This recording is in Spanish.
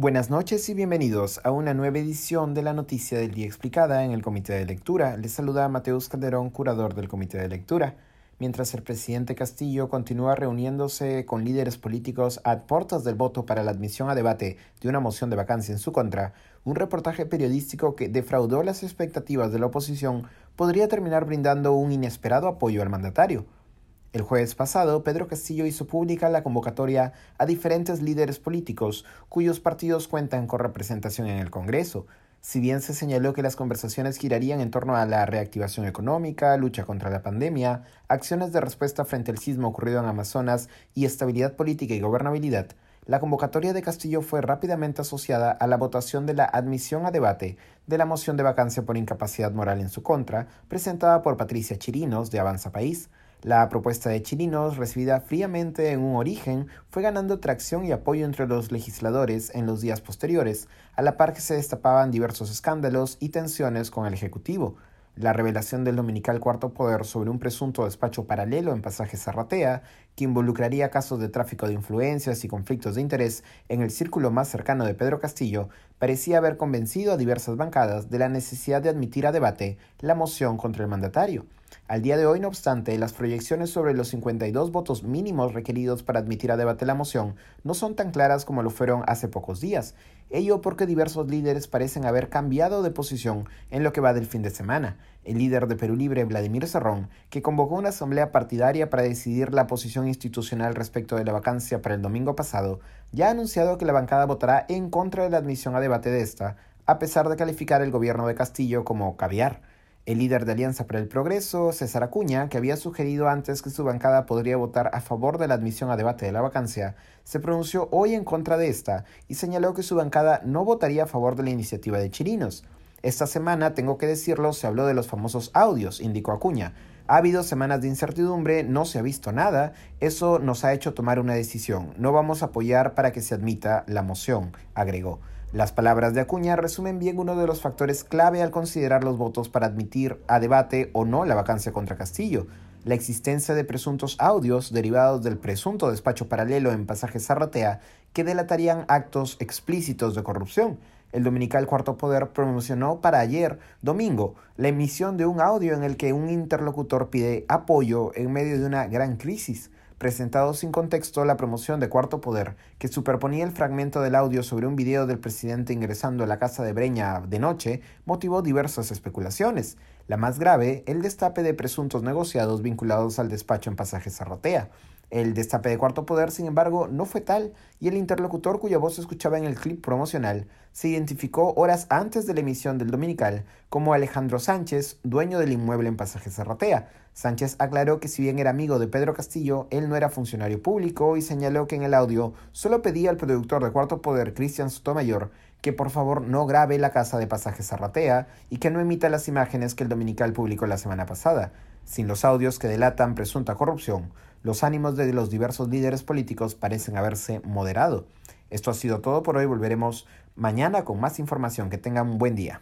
Buenas noches y bienvenidos a una nueva edición de la Noticia del Día Explicada en el Comité de Lectura. Les saluda Mateus Calderón, curador del Comité de Lectura. Mientras el presidente Castillo continúa reuniéndose con líderes políticos a puertas del voto para la admisión a debate de una moción de vacancia en su contra, un reportaje periodístico que defraudó las expectativas de la oposición podría terminar brindando un inesperado apoyo al mandatario. El jueves pasado, Pedro Castillo hizo pública la convocatoria a diferentes líderes políticos cuyos partidos cuentan con representación en el Congreso. Si bien se señaló que las conversaciones girarían en torno a la reactivación económica, lucha contra la pandemia, acciones de respuesta frente al sismo ocurrido en Amazonas y estabilidad política y gobernabilidad, la convocatoria de Castillo fue rápidamente asociada a la votación de la admisión a debate de la moción de vacancia por incapacidad moral en su contra, presentada por Patricia Chirinos de Avanza País. La propuesta de Chirinos, recibida fríamente en un origen, fue ganando tracción y apoyo entre los legisladores en los días posteriores, a la par que se destapaban diversos escándalos y tensiones con el Ejecutivo. La revelación del dominical Cuarto Poder sobre un presunto despacho paralelo en pasaje Zarratea, que involucraría casos de tráfico de influencias y conflictos de interés en el círculo más cercano de Pedro Castillo, parecía haber convencido a diversas bancadas de la necesidad de admitir a debate la moción contra el mandatario. Al día de hoy, no obstante, las proyecciones sobre los 52 votos mínimos requeridos para admitir a debate la moción no son tan claras como lo fueron hace pocos días, ello porque diversos líderes parecen haber cambiado de posición en lo que va del fin de semana. El líder de Perú Libre, Vladimir Serrón, que convocó una asamblea partidaria para decidir la posición institucional respecto de la vacancia para el domingo pasado, ya ha anunciado que la bancada votará en contra de la admisión a debate de esta, a pesar de calificar el gobierno de Castillo como caviar. El líder de Alianza para el Progreso, César Acuña, que había sugerido antes que su bancada podría votar a favor de la admisión a debate de la vacancia, se pronunció hoy en contra de esta y señaló que su bancada no votaría a favor de la iniciativa de Chirinos. Esta semana, tengo que decirlo, se habló de los famosos audios, indicó Acuña. Ha habido semanas de incertidumbre, no se ha visto nada, eso nos ha hecho tomar una decisión. No vamos a apoyar para que se admita la moción, agregó. Las palabras de Acuña resumen bien uno de los factores clave al considerar los votos para admitir a debate o no la vacancia contra Castillo, la existencia de presuntos audios derivados del presunto despacho paralelo en pasaje Zarratea que delatarían actos explícitos de corrupción. El dominical Cuarto Poder promocionó para ayer, domingo, la emisión de un audio en el que un interlocutor pide apoyo en medio de una gran crisis presentado sin contexto la promoción de Cuarto Poder, que superponía el fragmento del audio sobre un video del presidente ingresando a la casa de Breña de noche, motivó diversas especulaciones. La más grave, el destape de presuntos negociados vinculados al despacho en pasaje Zarratea. El destape de Cuarto Poder, sin embargo, no fue tal, y el interlocutor cuya voz se escuchaba en el clip promocional se identificó horas antes de la emisión del dominical como Alejandro Sánchez, dueño del inmueble en Pasaje Serratea. Sánchez aclaró que si bien era amigo de Pedro Castillo, él no era funcionario público y señaló que en el audio solo pedía al productor de Cuarto Poder, Cristian Sotomayor, que por favor no grabe la casa de Pasaje Zarratea y que no emita las imágenes que el dominical publicó la semana pasada. Sin los audios que delatan presunta corrupción, los ánimos de los diversos líderes políticos parecen haberse moderado. Esto ha sido todo por hoy. Volveremos mañana con más información. Que tengan un buen día.